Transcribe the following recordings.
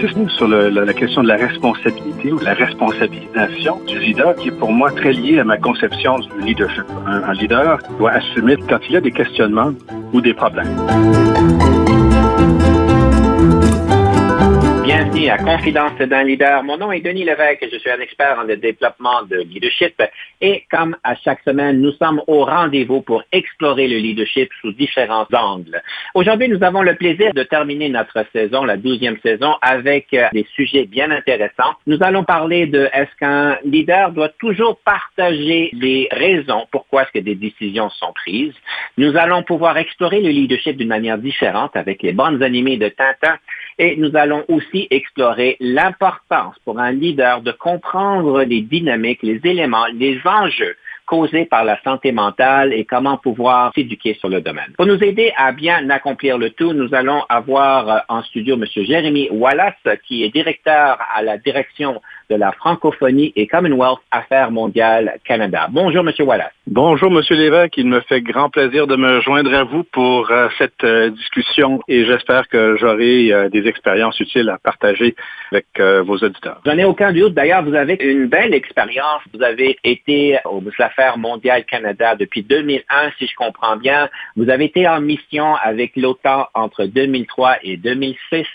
Sur la, question de la responsabilité ou de la responsabilisation du leader qui est pour moi très lié à ma conception du leadership. Un, un leader doit assumer quand il y a des questionnements ou des problèmes. À Confidence d'un leader. Mon nom est Denis Lévesque je suis un expert en le développement de leadership. Et comme à chaque semaine, nous sommes au rendez-vous pour explorer le leadership sous différents angles. Aujourd'hui, nous avons le plaisir de terminer notre saison, la douzième saison, avec euh, des sujets bien intéressants. Nous allons parler de est-ce qu'un leader doit toujours partager les raisons pourquoi est-ce que des décisions sont prises. Nous allons pouvoir explorer le leadership d'une manière différente avec les bandes animées de Tintin et nous allons aussi explorer l'importance pour un leader de comprendre les dynamiques, les éléments, les enjeux causés par la santé mentale et comment pouvoir s'éduquer sur le domaine. Pour nous aider à bien accomplir le tout, nous allons avoir en studio M. Jérémy Wallace, qui est directeur à la direction de la francophonie et Commonwealth Affaires mondiales Canada. Bonjour, M. Wallace. Bonjour, M. Lévesque. Il me fait grand plaisir de me joindre à vous pour euh, cette euh, discussion et j'espère que j'aurai euh, des expériences utiles à partager avec vos auditeurs. J'en ai aucun doute. D'ailleurs, vous avez une belle expérience. Vous avez été aux Affaires mondiales Canada depuis 2001, si je comprends bien. Vous avez été en mission avec l'OTAN entre 2003 et 2006.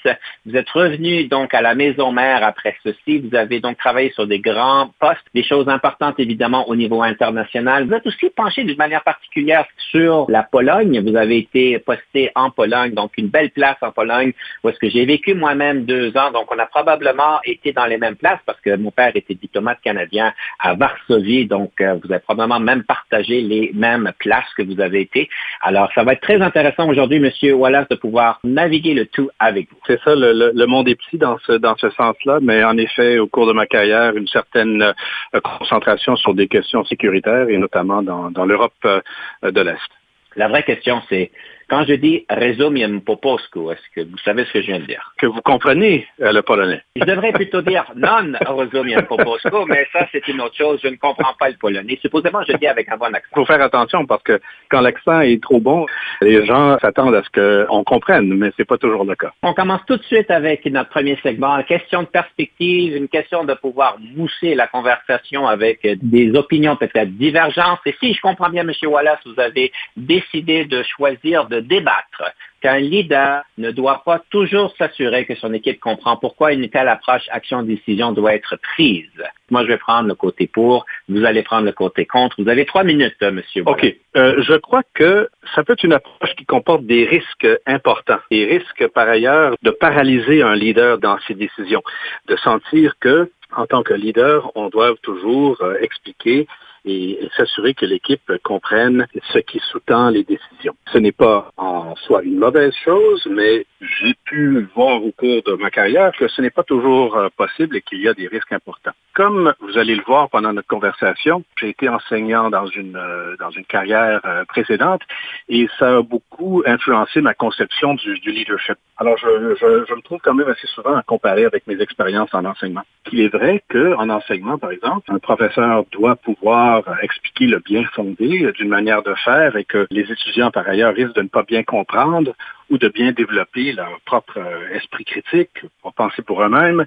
Vous êtes revenu donc à la maison mère après ceci. Vous avez donc travaillé sur des grands postes, des choses importantes évidemment au niveau international. Vous êtes aussi penché d'une manière particulière sur la Pologne. Vous avez été posté en Pologne, donc une belle place en Pologne où est-ce que j'ai vécu moi-même deux ans. Donc on a probablement été dans les mêmes places parce que mon père était diplomate canadien à Varsovie. Donc euh, vous avez probablement même partagé les mêmes places que vous avez été. Alors ça va être très intéressant aujourd'hui, Monsieur Wallace, de pouvoir naviguer le tout avec vous. C'est ça, le, le, le, monde est petit dans ce, dans ce sens-là, mais en effet, au cours de ma carrière, une certaine euh, concentration sur des questions sécuritaires et notamment dans, dans l'Europe euh, de l'Est. La vraie question, c'est quand je dis resumium poposco, est-ce que vous savez ce que je viens de dire? Que vous comprenez euh, le polonais. Je devrais plutôt dire non resumium poposco, mais ça, c'est une autre chose. Je ne comprends pas le polonais. Supposément, je dis avec un bon accent. Il faut faire attention parce que quand l'accent est trop bon, les gens s'attendent à ce qu'on comprenne, mais c'est pas toujours le cas. On commence tout de suite avec notre premier segment. Question de perspective, une question de pouvoir mousser la conversation avec des opinions peut-être divergentes. Et si je comprends bien, M. Wallace, vous avez décidé de choisir de de débattre qu'un leader ne doit pas toujours s'assurer que son équipe comprend pourquoi une telle approche action-décision doit être prise. Moi, je vais prendre le côté pour, vous allez prendre le côté contre. Vous avez trois minutes, monsieur. OK. Euh, je crois que ça peut être une approche qui comporte des risques importants. Des risques, par ailleurs, de paralyser un leader dans ses décisions. De sentir que, en tant que leader, on doit toujours euh, expliquer et s'assurer que l'équipe comprenne ce qui sous-tend les décisions. Ce n'est pas en soi une mauvaise chose, mais j'ai pu voir au cours de ma carrière que ce n'est pas toujours euh, possible et qu'il y a des risques importants. Comme vous allez le voir pendant notre conversation, j'ai été enseignant dans une euh, dans une carrière euh, précédente et ça a beaucoup influencé ma conception du, du leadership. Alors je, je, je, me trouve quand même assez souvent à comparer avec mes expériences en enseignement. Il est vrai qu'en enseignement, par exemple, un professeur doit pouvoir expliquer le bien fondé d'une manière de faire et que les étudiants, par ailleurs, risquent de ne pas bien comprendre ou de bien développer leur propre esprit critique pour penser pour eux-mêmes,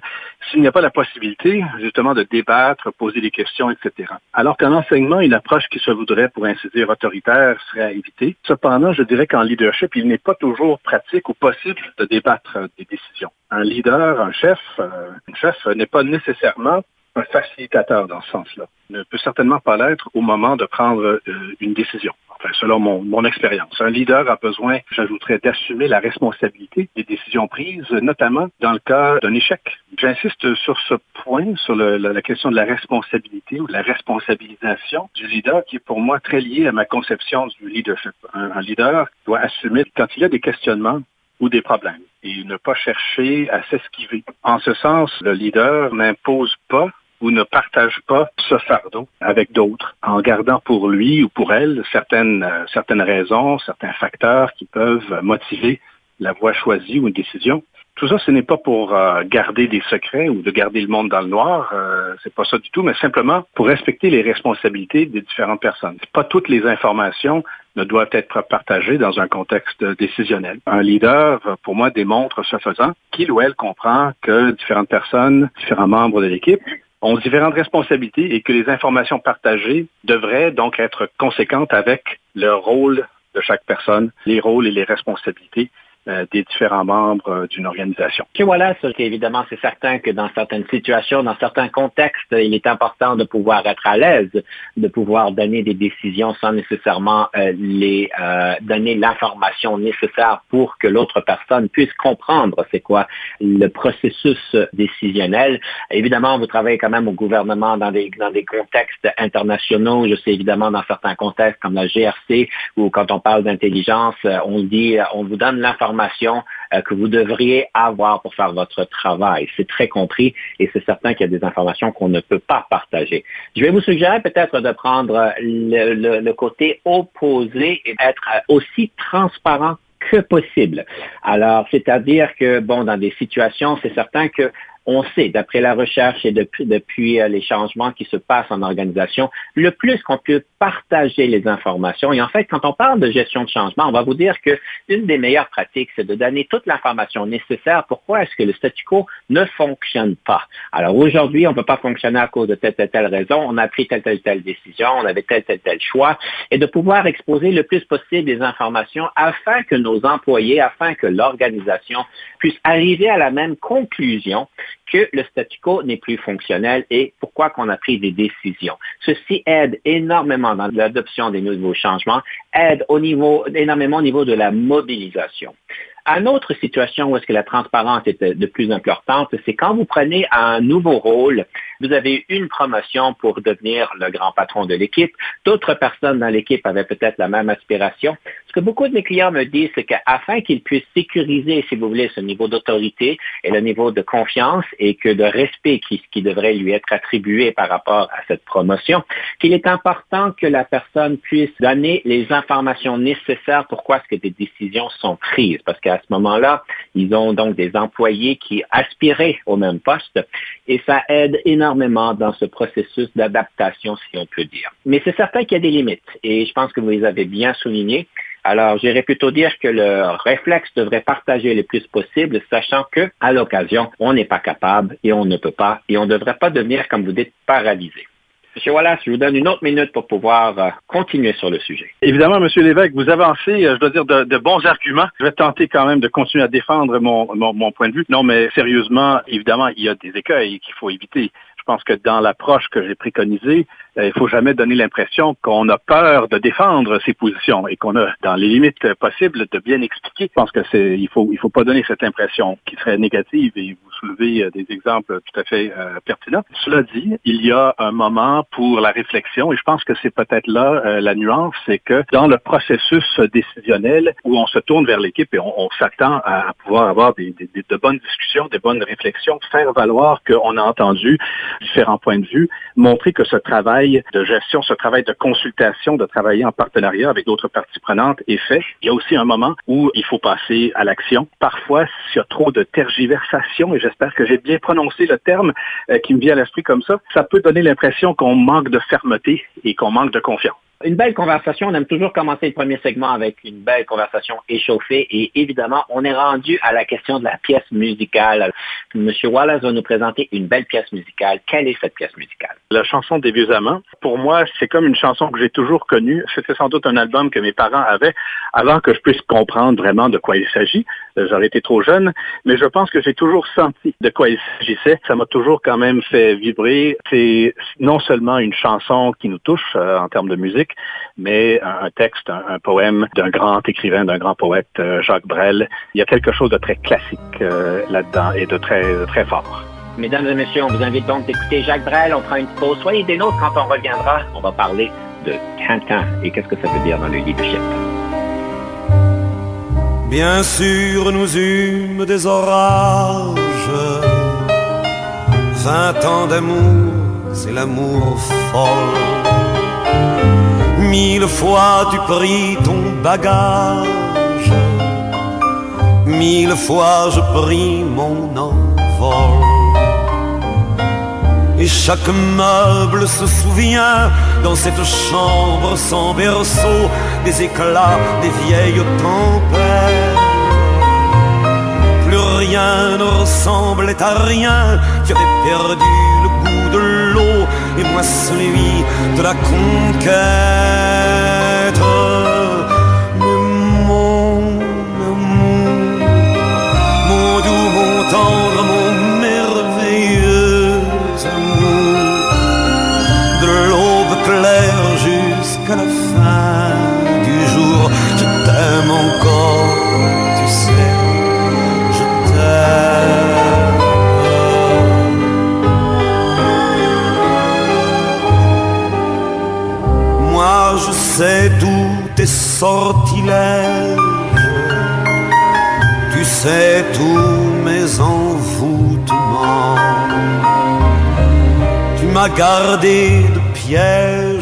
s'il n'y a pas la possibilité, justement, de débattre, poser des questions, etc. Alors qu'en enseignement, une approche qui se voudrait, pour ainsi dire, autoritaire serait à éviter. Cependant, je dirais qu'en leadership, il n'est pas toujours pratique ou possible de débattre des décisions. Un leader, un chef, un chef n'est pas nécessairement un facilitateur dans ce sens-là. Ne peut certainement pas l'être au moment de prendre euh, une décision. Enfin, selon mon, mon expérience. Un leader a besoin, j'ajouterais, d'assumer la responsabilité des décisions prises, notamment dans le cas d'un échec. J'insiste sur ce point, sur la, question de la responsabilité ou de la responsabilisation du leader, qui est pour moi très lié à ma conception du leadership. Un, un leader doit assumer quand il a des questionnements ou des problèmes et ne pas chercher à s'esquiver. En ce sens, le leader n'impose pas ou ne partage pas ce fardeau avec d'autres, en gardant pour lui ou pour elle certaines, euh, certaines raisons, certains facteurs qui peuvent motiver la voie choisie ou une décision. Tout ça, ce n'est pas pour euh, garder des secrets ou de garder le monde dans le noir, euh, c'est pas ça du tout, mais simplement pour respecter les responsabilités des différentes personnes. Pas toutes les informations ne doivent être partagées dans un contexte décisionnel. Un leader, pour moi, démontre ce faisant qu'il ou elle comprend que différentes personnes, différents membres de l'équipe ont différentes responsabilités et que les informations partagées devraient donc être conséquentes avec le rôle de chaque personne, les rôles et les responsabilités des différents membres euh, d'une organisation. Et voilà, évidemment, c'est certain que dans certaines situations, dans certains contextes, il est important de pouvoir être à l'aise, de pouvoir donner des décisions sans nécessairement euh, les donner l'information nécessaire pour que l'autre personne puisse comprendre c'est quoi le processus décisionnel. Évidemment, vous travaillez quand même au gouvernement dans des dans des contextes internationaux. Je sais évidemment dans certains contextes comme la GRC ou quand on parle d'intelligence, on dit on vous donne l'information euh, que vous devriez avoir pour faire votre travail. C'est très compris et c'est certain qu'il y a des informations qu'on ne peut pas partager. Je vais vous suggérer peut-être de prendre le, le côté opposé et être aussi transparent que possible. Alors, c'est-à-dire que, bon, dans des situations, c'est certain que on sait, d'après la recherche et depuis, depuis, euh, les changements qui se passent en organisation, le plus qu'on peut partager les informations. Et en fait, quand on parle de gestion de changement, on va vous dire que une des meilleures pratiques, c'est de donner toute l'information nécessaire. Pourquoi est-ce que le statu quo ne fonctionne pas? Alors aujourd'hui, on ne peut pas fonctionner à cause de telle, telle, telle raison. On a pris telle, telle, telle décision. On avait tel, tel, tel choix. Et de pouvoir exposer le plus possible des informations afin que nos employés, afin que l'organisation puisse arriver à la même conclusion que le statu quo n'est plus fonctionnel et pourquoi qu'on a pris des décisions. Ceci aide énormément dans l'adoption des nouveaux changements, aide énormément au niveau de la mobilisation. Une autre situation où est-ce que la transparence est de plus importante, c'est quand vous prenez un nouveau rôle, vous avez une promotion pour devenir le grand patron de l'équipe, d'autres personnes dans l'équipe avaient peut-être la même aspiration. Beaucoup de mes clients me disent, c'est qu'afin qu'ils puissent sécuriser, si vous voulez, ce niveau d'autorité et le niveau de confiance et que de respect qui, qui devrait lui être attribué par rapport à cette promotion, qu'il est important que la personne puisse donner les informations nécessaires pourquoi est-ce que des décisions sont prises. Parce qu'à ce moment-là, ils ont donc des employés qui aspiraient au même poste et ça aide énormément dans ce processus d'adaptation, si on peut dire. Mais c'est certain qu'il y a des limites et je pense que vous les avez bien soulignées. Alors, j'irais plutôt dire que le réflexe devrait partager le plus possible, sachant que, à l'occasion, on n'est pas capable et on ne peut pas et on ne devrait pas devenir, comme vous dites, paralysé. Monsieur Wallace, je vous donne une autre minute pour pouvoir euh, continuer sur le sujet. Évidemment, Monsieur l'évêque, vous avancez, euh, je dois dire, de, bons arguments. Je vais tenter quand même de continuer à défendre mon, mon point de vue. Non, mais sérieusement, évidemment, il y a des écueils qu'il faut éviter. Je pense que dans l'approche que j'ai préconisée, euh, il faut jamais donner l'impression qu'on a peur de défendre ses positions et qu'on a, dans les limites possibles, de bien expliquer. Je pense que c'est, il faut, il faut pas donner cette impression qui serait négative vous soulevez euh, des exemples tout à fait euh, pertinents. Cela dit, il y a un moment pour la réflexion et je pense que c'est peut-être là la nuance, c'est que dans le processus décisionnel où on se tourne vers l'équipe et on, s'attend à, pouvoir avoir des, de bonnes discussions, des bonnes réflexions, faire valoir qu'on a entendu différents points de vue, montrer que ce travail de gestion, ce travail de consultation, de travailler en partenariat avec d'autres parties prenantes est fait. Il y a aussi un moment où il faut passer à l'action. Parfois, s'il y a trop de tergiversation, et j'espère que j'ai bien prononcé le terme euh, qui me vient à l'esprit comme ça, ça peut donner l'impression qu'on manque de fermeté et qu'on manque de confiance. Une belle conversation. On aime toujours commencer le premier segment avec une belle conversation échauffée. Et évidemment, on est rendu à la question de la pièce musicale. Monsieur Wallace va nous présenter une belle pièce musicale. Quelle est cette pièce musicale? La chanson des vieux amants. Pour moi, c'est comme une chanson que j'ai toujours connue. C'était sans doute un album que mes parents avaient avant que je puisse comprendre vraiment de quoi il s'agit. J'aurais été trop jeune, mais je pense que j'ai toujours senti de quoi il s'agissait. Ça m'a toujours quand même fait vibrer. C'est non seulement une chanson qui nous touche euh, en termes de musique, mais un, texte, un, poème d'un grand écrivain, d'un grand poète, euh, Jacques Brel. Il y a quelque chose de très classique euh, là-dedans et de très, très fort. Mesdames et messieurs, on vous invite donc d'écouter Jacques Brel. On prend une pause. Soyez des nôtres quand on reviendra. On va parler de Tintin et qu'est-ce que ça veut dire dans le leadership. Bien sûr, nous eûmes des orages. Vingt ans d'amour, c'est l'amour folle. Mille fois tu pris ton bagage. Mille fois je pris mon envol. Et chaque meuble se souvient dans cette chambre sans berceau des éclats des vieilles tempêtes. Plus rien ne ressemblait à rien, tu avais perdu le goût de l'eau et moi celui de la conquête. Jusqu'à la fin du jour, je t'aime encore, tu sais, je t'aime. Moi je sais d'où tes sortilèges, tu sais tous mes envoûtements. Tu m'as gardé de piège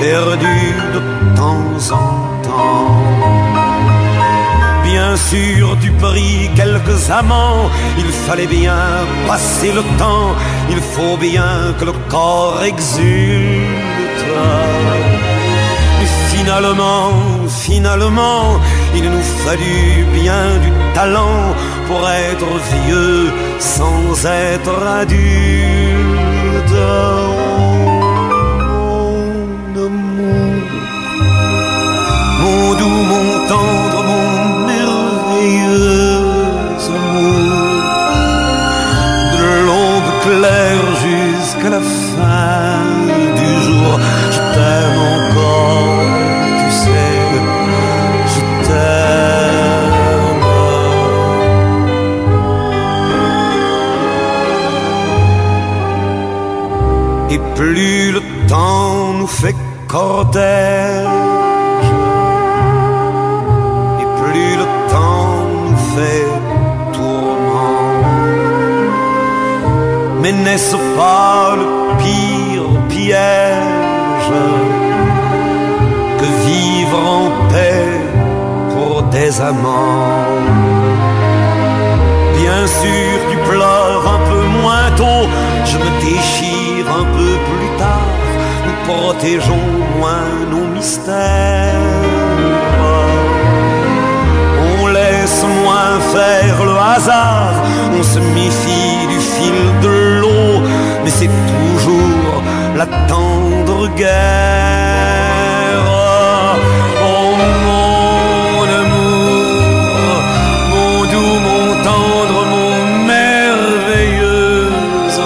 perdu de temps en temps. Bien sûr, tu pris quelques amants, il fallait bien passer le temps, il faut bien que le corps exulte. Mais finalement, finalement, il nous fallut bien du talent pour être vieux sans être adulte. Doux, mon tendre, mon merveilleux amour, de l'aube claire jusqu'à la fin du jour, je t'aime encore, tu sais, je t'aime. Et plus le temps nous fait cortège, Mais n'est-ce pas le pire piège que vivre en paix pour des amants? Bien sûr, tu pleures un peu moins tôt, je me déchire un peu plus tard, nous protégeons moins nos mystères. Moins faire le hasard, on se méfie du fil de l'eau, mais c'est toujours la tendre guerre. Oh mon amour, mon doux, mon tendre, mon merveilleux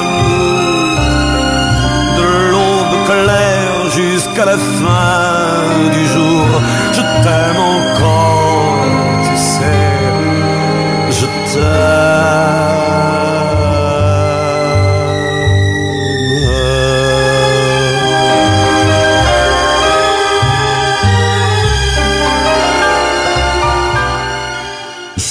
amour, de l'aube claire jusqu'à la fin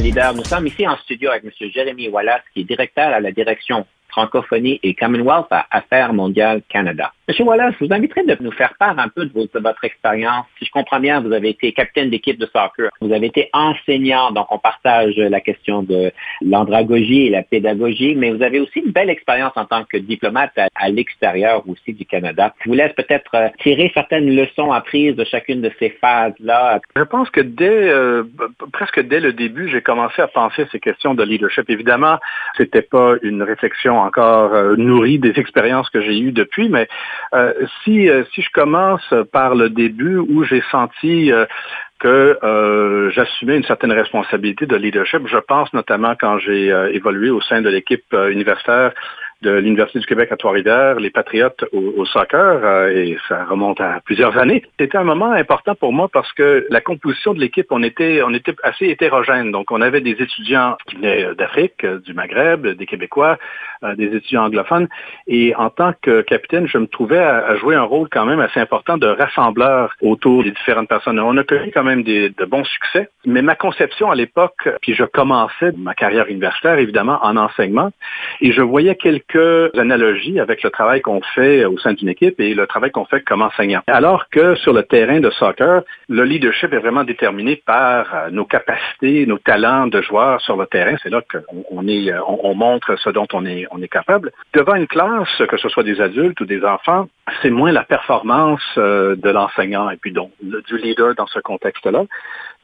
Leader. Nous sommes ici en studio avec M. Jérémy Wallace, qui est directeur à la direction francophonie et Commonwealth à Affaires mondiales Canada. Monsieur Wallace, je vous inviterai de nous faire part un peu de, votre expérience. Si je comprends bien, vous avez été capitaine d'équipe de soccer. Vous avez été enseignant, donc on partage la question de l'andragogie et la pédagogie, mais vous avez aussi une belle expérience en tant que diplomate à, l'extérieur aussi du Canada. Je vous laisse peut-être euh, tirer certaines leçons apprises de chacune de ces phases-là. Je pense que dès euh, presque dès le début, j'ai commencé à penser à ces questions de leadership. Évidemment, c'était pas une réflexion encore euh, nourrie des expériences que j'ai eues depuis, mais euh, si, euh, si je commence par le début où j'ai senti que j'assumais une certaine responsabilité de leadership. Je pense notamment quand j'ai évolué au sein de l'équipe universitaire de l'Université du Québec à Trois-Rivières, les Patriotes au, soccer, euh, et ça remonte à plusieurs années. C'était un moment important pour moi parce que la composition de l'équipe, on était, on était assez hétérogène. Donc, on avait des étudiants qui venaient d'Afrique, du Maghreb, des Québécois, des étudiants anglophones. Et en tant que capitaine, je me trouvais à, jouer un rôle quand même assez important de rassembleur autour des différentes personnes. On a connu quand même des, de bons succès, mais ma conception à l'époque, puis je commençais ma carrière universitaire, évidemment, en enseignement, et je voyais quelques analogies avec le travail qu'on fait au sein d'une équipe et le travail qu'on fait comme enseignant. Alors que sur le terrain de soccer, le leadership est vraiment déterminé par euh, nos capacités, nos talents de joueurs sur le terrain. C'est là qu'on est, euh, on, montre ce dont on est, on est capable. Devant une classe, que ce soit des adultes ou des enfants, c'est moins la performance euh, de l'enseignant et puis donc du leader dans ce contexte-là.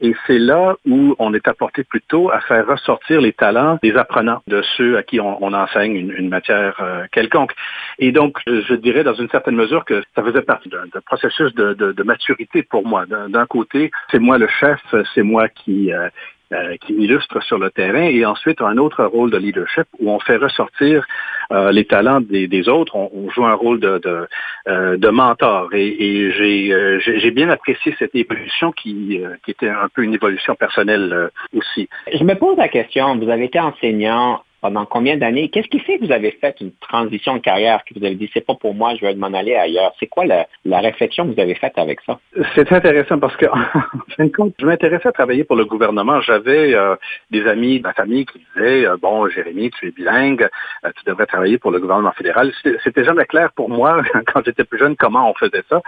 Et c'est là où on est apporté plutôt à faire ressortir les talents des apprenants, de ceux à qui on, enseigne une, matière euh, quelconque. Et donc, je, dirais dans une certaine mesure que ça faisait partie d'un processus de, maturité pour moi. D'un côté, c'est moi le chef, c'est moi qui, euh, euh, qui illustre sur le terrain, et ensuite un autre rôle de leadership où on fait ressortir euh, les talents des, autres, on, joue un rôle de, de, euh, mentor. Et, j'ai bien apprécié cette évolution qui, qui était un peu une évolution personnelle aussi. Je me pose la question, vous avez été enseignant pendant combien d'années? Qu'est-ce qui fait que vous avez fait une transition de carrière, que vous avez dit, c'est pas pour moi, je vais m'en aller ailleurs? C'est quoi la, réflexion que vous avez faite avec ça? C'est intéressant parce que, en fin de compte, je m'intéressais à travailler pour le gouvernement. J'avais euh, des amis de ma famille qui disaient, euh, bon, Jérémy, tu es bilingue, euh, tu devrais travailler pour le gouvernement fédéral. C'était jamais clair pour moi, quand j'étais plus jeune, comment on faisait ça.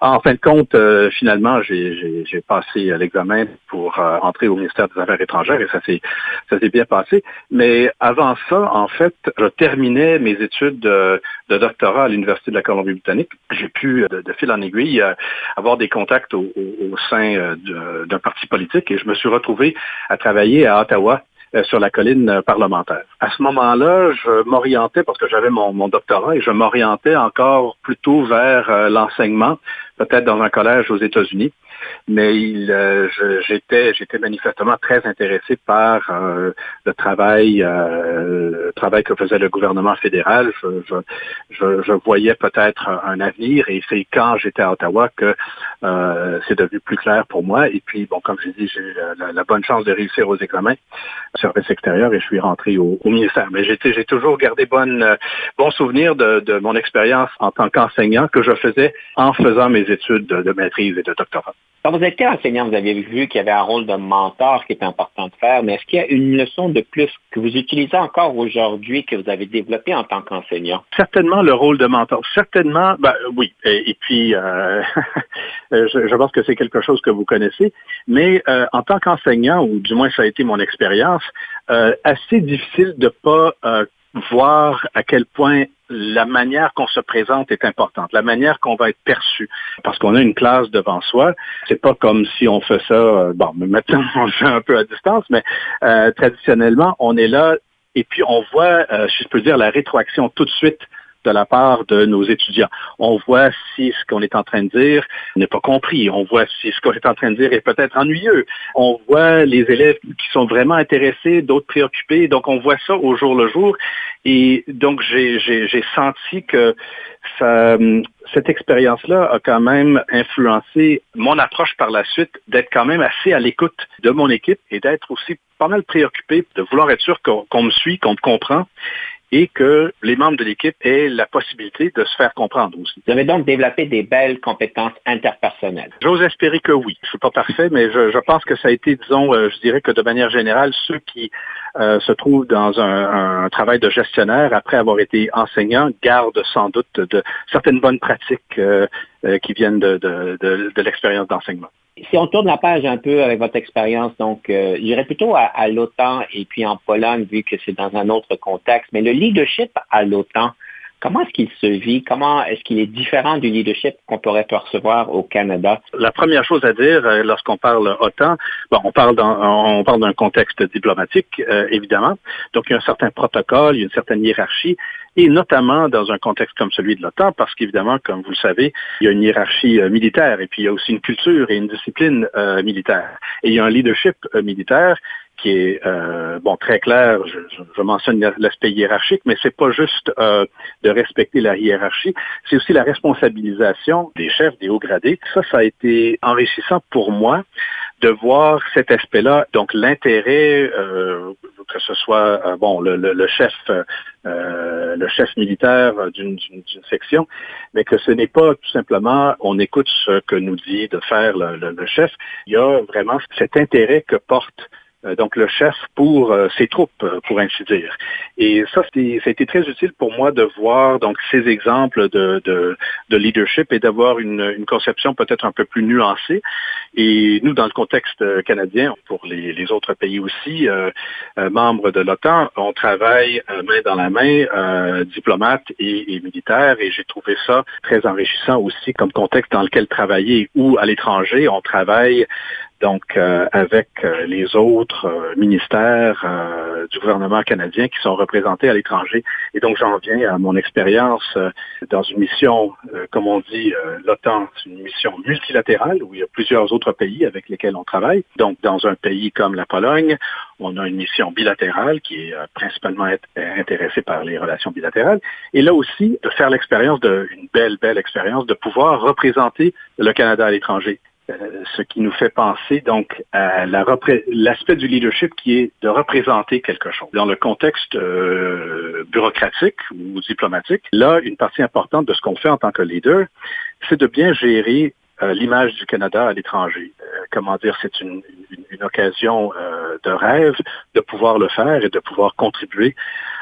En fin de compte, finalement, j'ai passé l'examen pour entrer au ministère des Affaires étrangères et ça s'est bien passé. Mais avant ça, en fait, je terminais mes études de, doctorat à l'Université de la Colombie-Britannique. J'ai pu, de, fil en aiguille, euh, avoir des contacts au, sein euh, d'un parti politique et je me suis retrouvé à travailler à Ottawa euh, sur la colline parlementaire. À ce moment-là, je m'orientais, parce que j'avais mon, mon, doctorat, et je m'orientais encore plutôt vers l'enseignement, peut-être dans un collège aux États-Unis mais il, euh, j'étais, j'étais manifestement très intéressé par euh, le travail, euh, le travail que faisait le gouvernement fédéral. Je, je, je, voyais peut-être un avenir, et c'est quand j'étais à Ottawa que c'est devenu plus clair pour moi. Et puis, bon, comme je dis, j'ai eu la, bonne chance de réussir aux examens service extérieur et je suis rentré au, ministère. Mais j'ai, j'ai toujours gardé bonne, bon souvenir de, de mon expérience en tant qu'enseignant que je faisais en faisant mes études de maîtrise et de doctorat. Quand vous étiez enseignant, vous avez vu qu'il y avait un rôle de mentor qui était important de faire, mais est-ce qu'il y a une leçon de plus que vous utilisez encore aujourd'hui que vous avez développé en tant qu'enseignant? Certainement le rôle de mentor. Certainement, ben, oui. Et, puis, euh, je, pense que c'est quelque chose que vous connaissez, mais euh, en tant qu'enseignant, ou du moins ça a été mon expérience, euh, assez difficile de pas voir à quel point la manière qu'on se présente est importante, la manière qu'on va être perçu, parce qu'on a une classe devant soi. C'est pas comme si on fait ça, euh, bon, maintenant on le fait un peu à distance, mais euh, traditionnellement on est là et puis on voit, euh, si je peux dire, la rétroaction tout de suite de la part de nos étudiants. On voit si ce qu'on est en train de dire n'est pas compris. On voit si ce qu'on est en train de dire est peut-être ennuyeux. On voit les élèves qui sont vraiment intéressés, d'autres préoccupés. Donc, on voit ça au jour le jour. Et donc, j'ai senti que cette expérience-là a quand même influencé mon approche par la suite, d'être quand même assez à l'écoute de mon équipe et d'être aussi pas mal préoccupé, de vouloir être sûr qu'on me suit, qu'on me comprend et que les membres de l'équipe aient la possibilité de se faire comprendre aussi. Vous avez donc développé des belles compétences interpersonnelles. J'ose espérer que oui. Je suis pas parfait, mais je, je, pense que ça a été, disons, euh, je dirais que de manière générale, ceux qui euh, se trouvent dans un, un, travail de gestionnaire après avoir été enseignant gardent sans doute de, certaines bonnes pratiques euh, euh qui viennent de, de, de l'expérience d'enseignement. Si on tourne la page un peu avec votre expérience, donc euh, j'irais plutôt à, à l'OTAN et puis en Pologne, vu que c'est dans un autre contexte, mais le leadership à l'OTAN, Comment est-ce qu'il se vit? Comment est-ce qu'il est différent du leadership qu'on pourrait percevoir au Canada? La première chose à dire euh, lorsqu'on parle OTAN, bon, on parle on parle d'un contexte diplomatique, euh, évidemment. Donc, il y a un certain protocole, il y a une certaine hiérarchie, et notamment dans un contexte comme celui de l'OTAN, parce qu'évidemment, comme vous le savez, il y a une hiérarchie euh, militaire, et puis il y a aussi une culture et une discipline militaire. Et il y a un leadership militaire qui est euh, bon très clair. Je, je mentionne l'aspect hiérarchique, mais c'est pas juste euh, de respecter la hiérarchie, c'est aussi la responsabilisation des chefs, des hauts gradés. Ça, ça a été enrichissant pour moi de voir cet aspect-là, donc l'intérêt, euh, que ce soit euh, bon le, le, chef, euh, le chef militaire d'une section, mais que ce n'est pas tout simplement on écoute ce que nous dit de faire le, le chef. Il y a vraiment cet intérêt que porte donc le chef pour euh, ses troupes, euh, pour ainsi dire. Et ça, ça a été très utile pour moi de voir donc ces exemples de, de, de leadership et d'avoir une, une, conception peut-être un peu plus nuancée. Et nous, dans le contexte canadien, pour les, autres pays aussi, euh, membres de l'OTAN, on travaille main dans la main, euh, diplomates et, et militaires, et j'ai trouvé ça très enrichissant aussi comme contexte dans lequel travailler ou à l'étranger, on travaille donc euh, avec euh, les autres euh, ministères du gouvernement canadien qui sont représentés à l'étranger. Et donc j'en viens à mon expérience dans une mission, comme on dit, l'OTAN, c'est une mission multilatérale où il y a plusieurs autres pays avec lesquels on travaille. Donc dans un pays comme la Pologne, on a une mission bilatérale qui est principalement intéressée par les relations bilatérales. Et là aussi, de faire l'expérience d'une belle, belle expérience de pouvoir représenter le Canada à l'étranger. Euh, ce qui nous fait penser donc à l'aspect du leadership qui est de représenter quelque chose. Dans le contexte euh, bureaucratique ou diplomatique, là, une partie importante de ce qu'on fait en tant que leader, c'est de bien gérer euh, l'image du Canada à l'étranger. comment dire, c'est une, une, une, occasion de rêve de pouvoir le faire et de pouvoir contribuer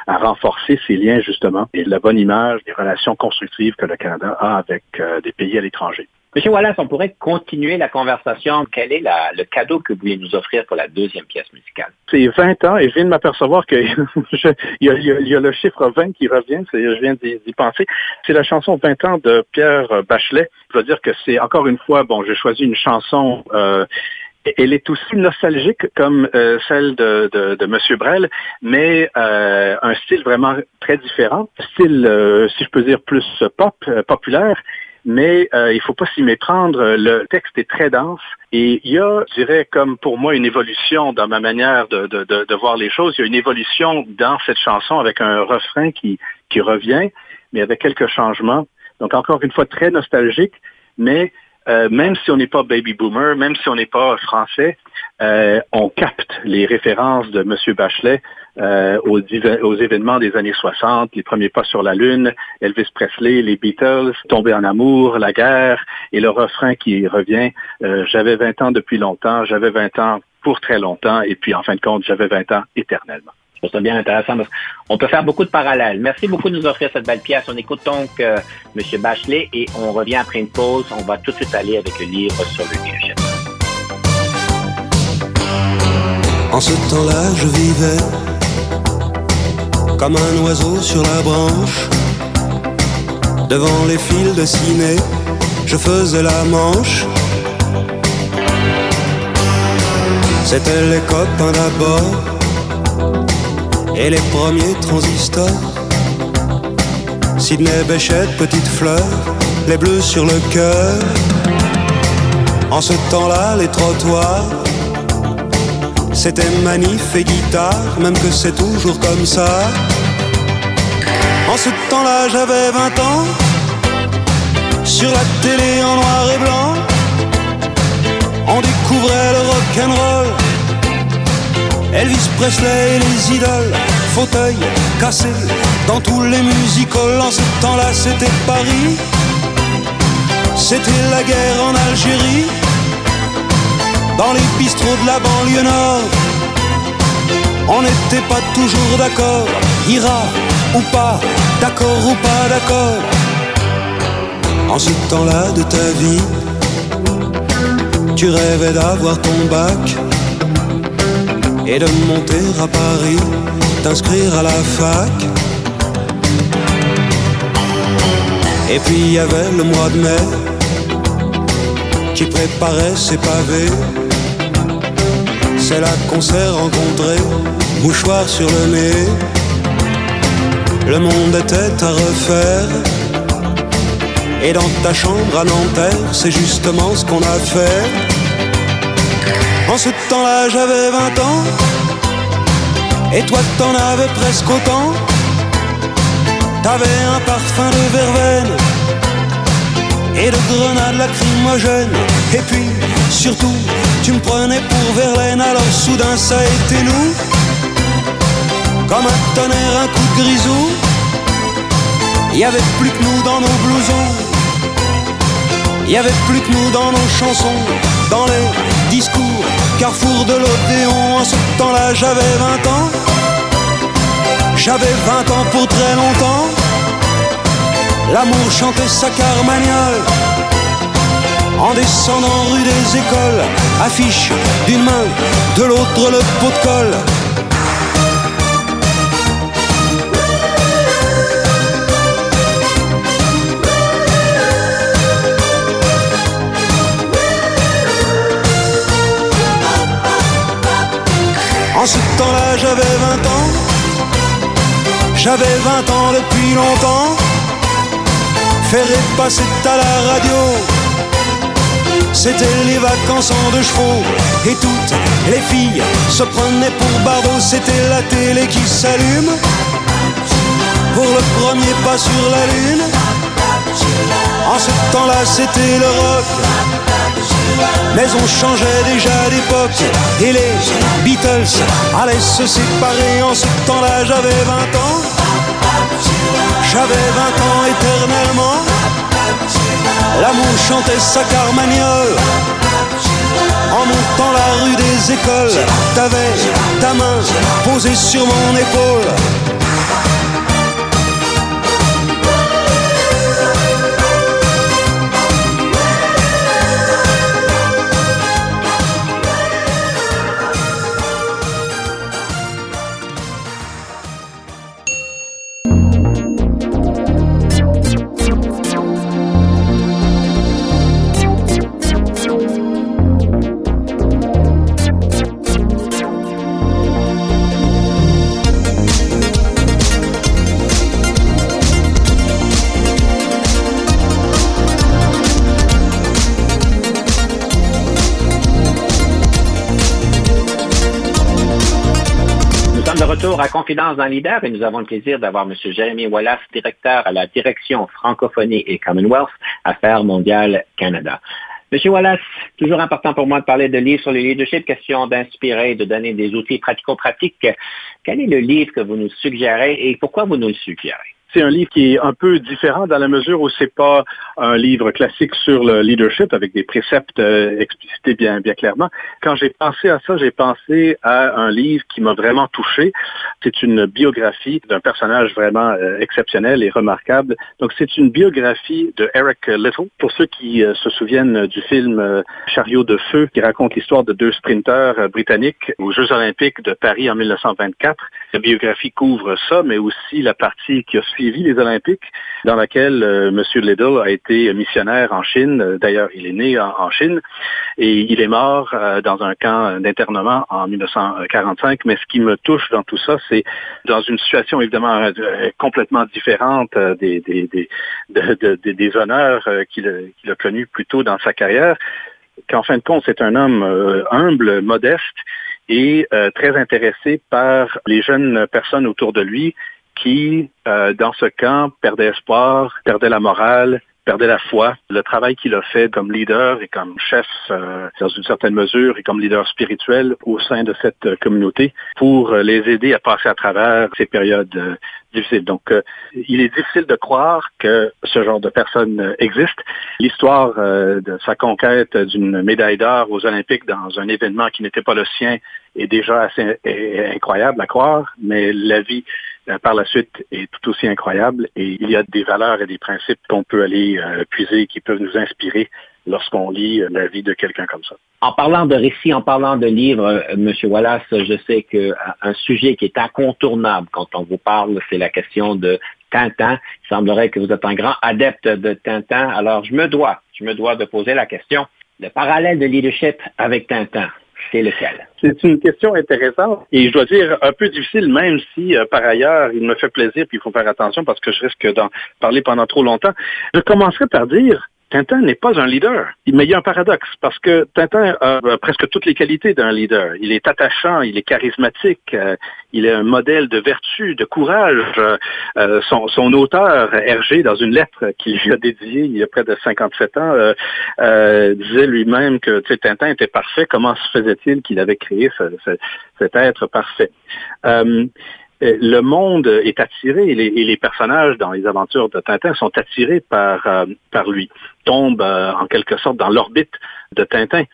à renforcer ces liens justement et la bonne image des relations constructives que le Canada a avec des pays à l'étranger. Monsieur Wallace, on pourrait continuer la conversation. Quel est le cadeau que vous voulez nous offrir pour la deuxième pièce musicale? C'est 20 ans et je viens de m'apercevoir qu'il y, y, a le chiffre 20 qui revient, je viens d'y penser. C'est la chanson 20 ans de Pierre Bachelet. Je veux dire que c'est encore une fois, bon, j'ai choisi une chanson euh, elle est aussi nostalgique comme euh, celle de, Monsieur Brel, mais euh, un style vraiment très différent, style, si je peux dire, plus pop, populaire, mais euh, il faut pas s'y méprendre. Le texte est très dense et il y a, je dirais, comme pour moi, une évolution dans ma manière de, de, de, de voir les choses. Il y a une évolution dans cette chanson avec un refrain qui, qui revient, mais avec quelques changements. Donc, encore une fois, très nostalgique, mais euh, même si on n'est pas baby boomer, même si on n'est pas français, euh, on capte les références de M. Bachelet euh, aux, événements des années 60, les premiers pas sur la Lune, Elvis Presley, les Beatles, Tomber en amour, la guerre, et le refrain qui revient, euh, j'avais 20 ans depuis longtemps, j'avais 20 ans pour très longtemps, et puis en fin de compte, j'avais 20 ans éternellement. Je trouve ça bien intéressant parce qu'on peut faire beaucoup de parallèles. Merci beaucoup de nous offrir cette belle pièce. On écoute donc euh, M. Bachelet et on revient après une pause. On va tout de suite aller avec le livre sur le leadership. En ce temps-là, je vivais comme un oiseau sur la branche. Devant les fils de je faisais la manche. C'était les copains d'abord et les premiers transistors. Sidney Béchette, petite fleur, les bleus sur le cœur. En ce temps-là, les trottoirs, c'était manif et guitare, même que c'est toujours comme ça. En ce temps-là, j'avais 20 ans, sur la télé en noir et blanc, on découvrait le rock'n'roll Elvis Presley et les idoles fauteuils cassés dans tous les musicals. En ce temps-là, c'était Paris. C'était la guerre en Algérie. Dans les bistrots de la banlieue nord, on n'était pas toujours d'accord. Ira ou pas, d'accord ou pas d'accord. En ce temps-là de ta vie, tu rêvais d'avoir ton bac et de monter à Paris, t'inscrire à la fac. Et puis il y avait le mois de mai qui préparait ses pavés. C'est là qu'on s'est rencontrés, mouchoir sur le nez. Le monde était à refaire. Et dans ta chambre à Nanterre, c'est justement ce qu'on a fait. En ce temps-là, j'avais 20 ans. Et toi, t'en avais presque autant. T'avais un parfum de verveine et de grenades lacrymogènes. Et puis, surtout, tu me prenais pour Verlaine. Alors soudain, ça a été nous. Comme un tonnerre, un coup de grisou. Il y avait plus que nous dans nos blousons. Il y avait plus que nous dans nos chansons, dans les discours, carrefour de l'Odéon. En ce temps-là, j'avais 20 ans. J'avais 20 ans pour très longtemps. L'amour chantait sa carmagnole. En descendant rue des écoles, affiche d'une main, de l'autre le pot de colle. En ce temps-là, j'avais 20 ans. J'avais 20 ans depuis longtemps. Faire passer à la radio. C'était les vacances en deux chevaux. Et toutes les filles se prenaient pour barbeau. C'était la télé qui s'allume. Pour le premier pas sur la lune. En ce temps-là, c'était le rock. Mais on changeait déjà d'époque et les Beatles allaient se séparer. En ce temps-là, j'avais 20 ans. J'avais 20 ans éternellement. L'amour chantait sa carmagnole. En montant la rue des écoles, t'avais ta main posée sur mon épaule. Confidence dans Leader et nous avons le plaisir d'avoir M. Jérémy Wallace, directeur à la direction francophonie et Commonwealth, Affaires mondiales Canada. Monsieur Wallace, toujours important pour moi de parler de livres sur le leadership, question d'inspirer, de donner des outils pratico-pratiques. Quel est le livre que vous nous suggérez et pourquoi vous nous le suggérez? C'est un livre qui est un peu différent dans la mesure où c'est pas un livre classique sur le leadership avec des préceptes euh, explicités bien, clairement. Quand j'ai pensé à ça, j'ai pensé à un livre qui m'a vraiment touché. C'est une biographie d'un personnage vraiment euh, exceptionnel et remarquable. Donc c'est une biographie de Eric Little. Pour ceux qui euh, se souviennent du film Chariot de feu qui raconte l'histoire de deux sprinteurs britanniques aux Jeux olympiques de Paris en 1924. La biographie couvre ça, mais aussi la partie qui a suivi les Olympiques, dans laquelle euh, M. Liddell a été missionnaire en Chine. D'ailleurs, il est né en, Chine et il est mort euh, dans un camp d'internement en 1945. Mais ce qui me touche dans tout ça, c'est dans une situation évidemment euh, complètement différente des, des, des, des honneurs qu'il a, a connus plus tôt dans sa carrière, qu'en fin de compte, c'est un homme humble, modeste et très intéressé par les jeunes personnes autour de lui qui, euh, dans ce camp, perdait espoir, perdait la morale, perdait la foi. Le travail qu'il a fait comme leader et comme chef, euh, dans une certaine mesure, et comme leader spirituel au sein de cette euh, communauté pour euh, les aider à passer à travers ces périodes difficiles. Donc, il est difficile de croire que ce genre de personne existe. L'histoire de sa conquête d'une médaille d'or aux Olympiques dans un événement qui n'était pas le sien est déjà assez incroyable à croire, mais la vie par la suite est tout aussi incroyable et il y a des valeurs et des principes qu'on peut aller euh, puiser qui peuvent nous inspirer lorsqu'on lit euh, la vie de quelqu'un comme ça. En parlant de récits, en parlant de livres, M. Wallace, je sais qu'un sujet qui est incontournable quand on vous parle, c'est la question de Tintin. Il semblerait que vous êtes un grand adepte de Tintin. Alors, je me dois, je me dois de poser la question. Le parallèle de leadership avec Tintin, c'est une question intéressante et je dois dire un peu difficile, même si euh, par ailleurs il me fait plaisir, puis il faut faire attention parce que je risque d'en parler pendant trop longtemps. Je commencerai par dire Tintin n'est pas un leader. Mais il y a un paradoxe, parce que Tintin a presque toutes les qualités d'un leader. Il est attachant, il est charismatique, euh, il est un modèle de vertu, de courage. Euh, son, auteur, Hergé, dans une lettre qu'il lui a dédiée il y a près de 57 ans, euh, disait lui-même que Tintin était parfait. Comment se faisait-il qu'il avait créé ce, ce, cet être parfait? Euh, le monde est attiré et les, personnages dans les aventures de Tintin sont attirés par, euh, par lui, tombent euh, en quelque sorte dans l'orbite de Tintin.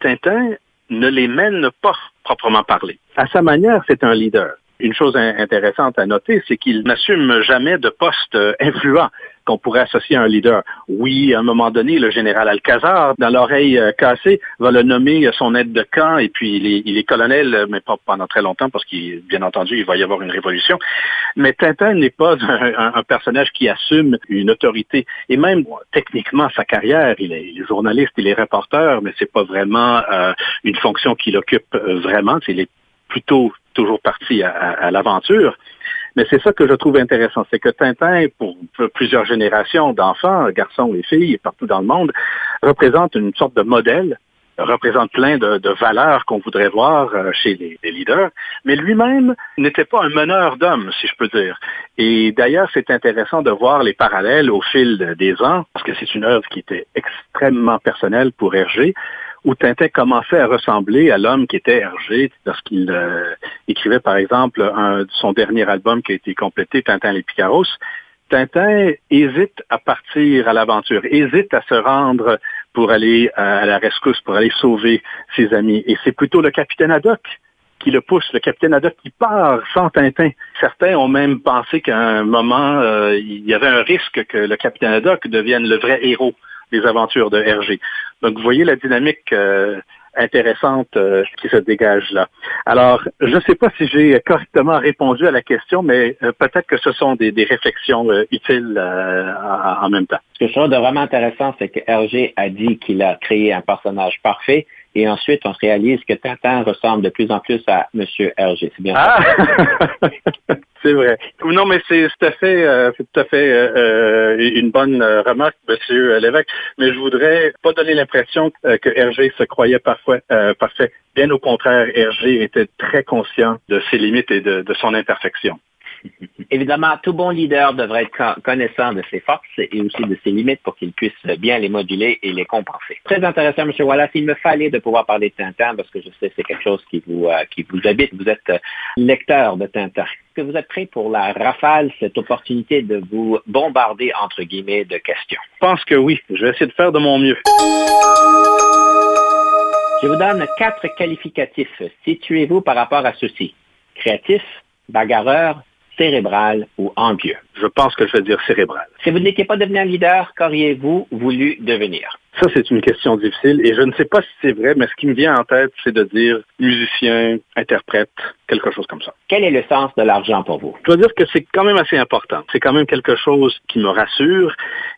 Tintin ne les mène pas proprement parler. À sa manière, c'est un leader. Une chose intéressante à noter, c'est qu'il n'assume jamais de poste influent qu'on pourrait associer à un leader. Oui, à un moment donné, le général Alcazar, dans l'oreille euh, cassée, va le nommer son aide de camp, et puis il est, colonel, euh, mais pas pendant très longtemps, parce qu'il, bien entendu, il va y avoir une révolution. Mais Tintin n'est pas un, personnage qui assume une autorité. Et même, techniquement, sa carrière, il est, journaliste, il est reporter, mais c'est pas vraiment euh, une fonction qu'il occupe vraiment. Il est plutôt toujours parti à l'aventure. Mais c'est ça que je trouve intéressant, c'est que Tintin, pour plusieurs générations d'enfants, garçons et filles, partout dans le monde, représente une sorte de modèle représente plein de, valeurs qu'on voudrait voir euh, chez les, leaders, mais lui-même n'était pas un meneur d'hommes, si je peux dire. Et d'ailleurs, c'est intéressant de voir les parallèles au fil des ans, parce que c'est une œuvre qui était extrêmement personnelle pour Hergé où Tintin commençait à ressembler à l'homme qui était Hergé lorsqu'il euh, écrivait, par exemple, un, son dernier album qui a été complété, Tintin les Picaros. Tintin hésite à partir à l'aventure, hésite à se rendre pour aller à la rescousse, pour aller sauver ses amis. Et c'est plutôt le capitaine Haddock qui le pousse, le capitaine Haddock qui part sans Tintin. Certains ont même pensé qu'à un moment, euh, il y avait un risque que le capitaine Haddock devienne le vrai héros des aventures de Hergé. Donc, vous voyez la dynamique euh, intéressante euh, qui se dégage là. Alors, je ne sais pas si j'ai correctement répondu à la question, mais euh, peut-être que ce sont des, réflexions utiles en, même temps. Ce que je trouve vraiment intéressant, c'est que Hergé a dit qu'il a créé un personnage parfait. Et ensuite, on se réalise que Tintin ressemble de plus en plus à M. Hergé. C'est bien ah! C'est vrai. Non, mais c'est tout à fait, euh, tout à fait euh, euh, une bonne remarque, Monsieur l'évêque. Mais je voudrais pas donner l'impression que Hergé se croyait parfois parfait. Bien au contraire, Hergé était très conscient de ses limites et de son imperfection. Évidemment, tout bon leader devrait être connaissant de ses forces et aussi de ses limites pour qu'il puisse bien les moduler et les compenser. Très intéressant, M. Wallace. Il me fallait de pouvoir parler de Tintin parce que je sais que c'est quelque chose qui vous, euh, qui vous habite. Vous êtes euh, lecteur de Tintin. Est-ce que vous êtes prêt pour la rafale, cette opportunité de vous bombarder, entre guillemets, de questions? Je pense que oui. Je vais essayer de faire de mon mieux. Je vous donne quatre qualificatifs. Situez-vous par rapport à ceci. Créatif, bagarreur, cérébral ou envieux? Je pense que je vais dire cérébral. Si vous n'étiez pas devenu un leader, qu'auriez-vous voulu devenir? Ça, c'est une question difficile et je ne sais pas si c'est vrai, mais ce qui me vient en tête, c'est de dire musicien, interprète, quelque chose comme ça. Quel est le sens de l'argent pour vous? Je dois dire que c'est quand même assez important. C'est quand même quelque chose qui me rassure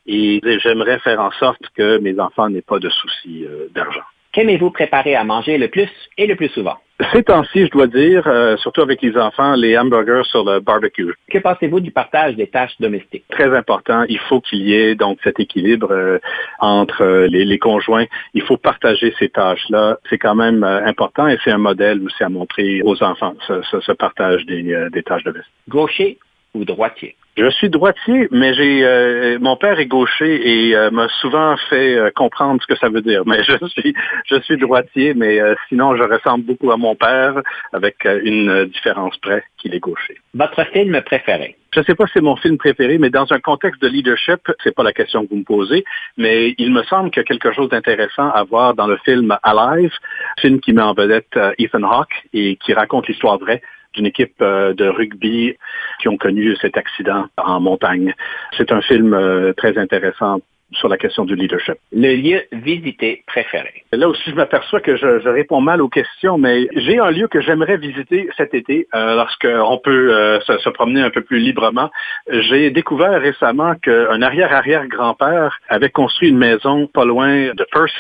et j'aimerais faire en sorte que mes enfants n'aient pas de soucis euh, d'argent. Qu'aimez-vous préparer à manger le plus et le plus souvent? Ces temps-ci, je dois dire, euh, surtout avec les enfants, les hamburgers sur le barbecue. Que pensez-vous du partage des tâches domestiques? Très important. Il faut qu'il y ait donc cet équilibre euh, entre euh, les, conjoints. Il faut partager ces tâches-là. C'est quand même important et c'est un modèle aussi à montrer aux enfants, ce, partage des, des tâches domestiques. Gaucher ou droitier? Je suis droitier, mais j'ai euh, mon père est gaucher et euh, m'a souvent fait euh, comprendre ce que ça veut dire. Mais je suis je suis droitier, mais sinon je ressemble beaucoup à mon père avec une différence près qu'il est gaucher. Votre film préféré? Je ne sais pas si c'est mon film préféré, mais dans un contexte de leadership, c'est pas la question que vous me posez, mais il me semble qu'il y a quelque chose d'intéressant à voir dans le film Alive, film qui met en vedette Ethan Hawke et qui raconte l'histoire vraie d'une équipe euh, de rugby qui ont connu cet accident en montagne. C'est un film euh, très intéressant sur la question du leadership. Le lieu visité préféré. Là aussi, je m'aperçois que je, réponds mal aux questions, mais j'ai un lieu que j'aimerais visiter cet été euh, lorsqu'on peut euh, se, promener un peu plus librement. J'ai découvert récemment qu'un arrière-arrière-grand-père avait construit une maison pas loin de Perth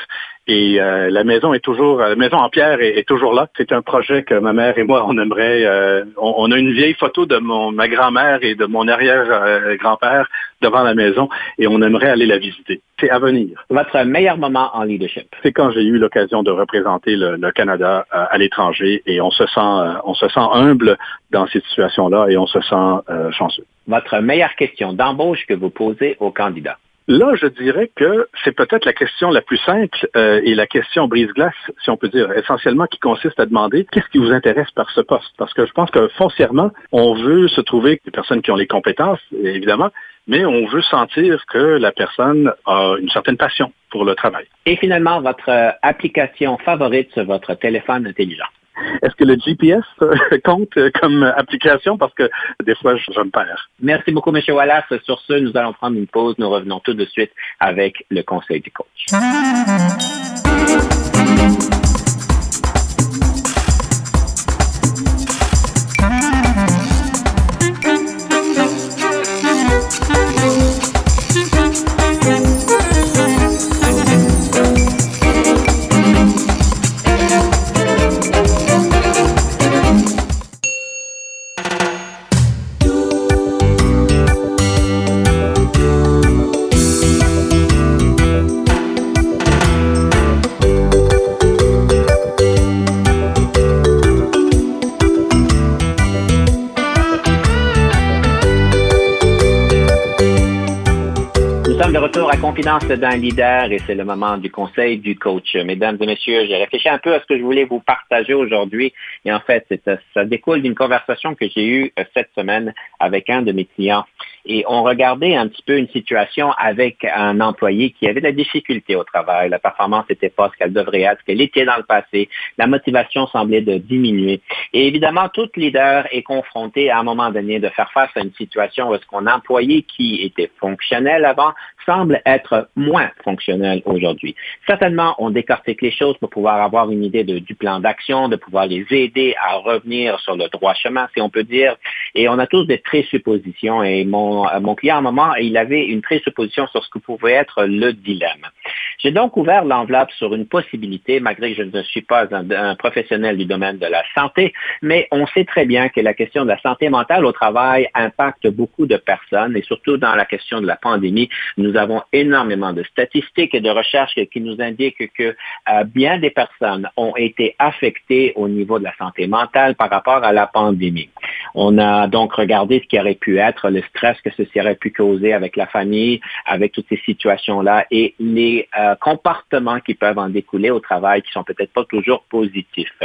et euh, la maison est toujours, la maison en pierre est, toujours là. C'est un projet que ma mère et moi, on aimerait. Euh, on, a une vieille photo de mon, ma grand-mère et de mon arrière-grand-père devant la maison et on aimerait aller la visiter. C'est à venir. Votre meilleur moment en leadership C'est quand j'ai eu l'occasion de représenter le, Canada euh, à, l'étranger et on se sent, on se sent humble dans ces situations-là et on se sent chanceux. Votre meilleure question d'embauche que vous posez aux candidats Là, je dirais que c'est peut-être la question la plus simple euh, et la question brise-glace, si on peut dire, essentiellement qui consiste à demander qu'est-ce qui vous intéresse par ce poste. Parce que je pense que foncièrement, on veut se trouver des personnes qui ont les compétences, évidemment, mais on veut sentir que la personne a une certaine passion pour le travail. Et finalement, votre application favorite sur votre téléphone intelligent. Est-ce que le GPS compte comme application? Parce que des fois, je, me perds. Merci beaucoup, M. Wallace. Sur ce, nous allons prendre une pause. Nous revenons tout de suite avec le conseil du coach. À Confidence d'un leader et c'est le moment du conseil du coach. Mesdames et messieurs, j'ai réfléchi un peu à ce que je voulais vous partager aujourd'hui et en fait, ça découle d'une conversation que j'ai eue euh, cette semaine avec un de mes clients et on regardait un petit peu une situation avec un employé qui avait de la difficulté au travail. La performance n'était pas ce qu'elle devrait être, ce qu'elle était dans le passé. La motivation semblait de diminuer. Et évidemment, tout leader est confronté à un moment donné de faire face à une situation où est-ce qu'on employé qui était fonctionnel avant semble être moins fonctionnel aujourd'hui. Certainement, on décortique les choses pour pouvoir avoir une idée du plan d'action, de pouvoir les aider à revenir sur le droit chemin, si on peut dire. Et on a tous des présuppositions. Et mon, client, à un moment, il avait une présupposition sur ce que pouvait être le dilemme. J'ai donc ouvert l'enveloppe sur une possibilité, malgré que je ne suis pas un, professionnel du domaine de la santé, mais on sait très bien que la question de la santé mentale au travail impacte beaucoup de personnes et surtout dans la question de la pandémie, nous avons énormément de statistiques et de recherches qui nous indiquent que euh, bien des personnes ont été affectées au niveau de la santé mentale par rapport à la pandémie. On a donc regardé ce qui aurait pu être le stress que ceci aurait pu causer avec la famille, avec toutes ces situations-là et les euh, comportements qui peuvent en découler au travail qui sont peut-être pas toujours positifs.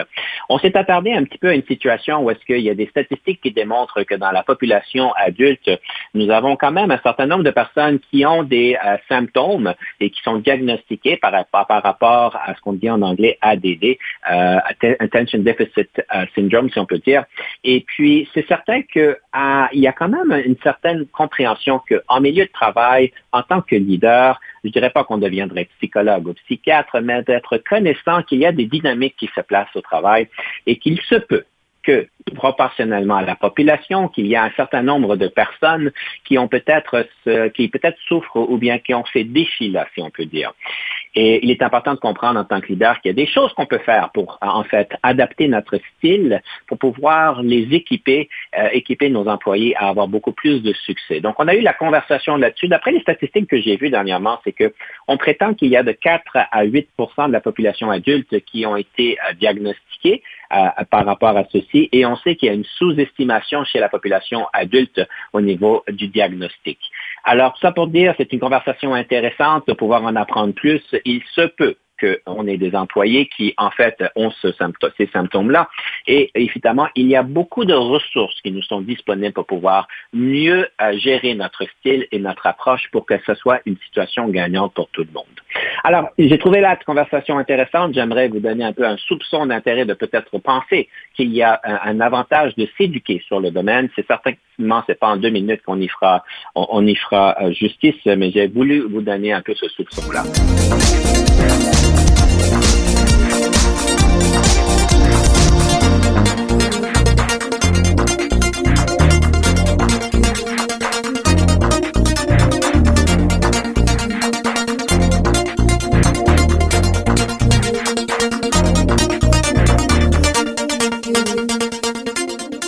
On s'est attardé un petit peu à une situation où est-ce qu'il y a des statistiques qui démontrent que dans la population adulte, nous avons quand même un certain nombre de personnes qui ont des euh, symptômes et qui sont diagnostiqués par, par, rapport à ce qu'on dit en anglais ADD, euh, Attention Deficit Syndrome, si on peut dire. Et puis, c'est certain qu'il y a quand même une certaine compréhension qu'en milieu de travail, en tant que leader, je dirais pas qu'on deviendrait psychologue ou psychiatre, mais d'être connaissant qu'il y a des dynamiques qui se placent au travail et qu'il se peut que proportionnellement à la population, qu'il y a un certain nombre de personnes qui ont peut-être qui peut-être souffrent ou bien qui ont ces défis-là, si on peut dire. Et il est important de comprendre en tant que leader qu'il y a des choses qu'on peut faire pour, en fait, adapter notre style pour pouvoir les équiper, euh, équiper nos employés à avoir beaucoup plus de succès. Donc, on a eu la conversation là-dessus. D'après les statistiques que j'ai vues dernièrement, c'est que on prétend qu'il y a de 4 à 8% de la population adulte qui ont été euh, diagnostiqués euh, par rapport à ceci, et on sait qu'il y a une sous-estimation chez la population adulte au niveau du diagnostic. Alors, ça pour dire, c'est une conversation intéressante de pouvoir en apprendre plus. Il se peut qu'on ait des employés qui, en fait, ont ce ces symptômes-là. Et évidemment, il y a beaucoup de ressources qui nous sont disponibles pour pouvoir mieux euh, gérer notre style et notre approche pour que ce soit une situation gagnante pour tout le monde. Alors, j'ai trouvé la conversation intéressante. J'aimerais vous donner un peu un soupçon d'intérêt de peut-être penser qu'il y a un, avantage de s'éduquer sur le domaine. C'est certainement, c'est pas en deux minutes qu'on y fera, on y fera euh, justice, mais j'ai voulu vous donner un peu ce soupçon-là.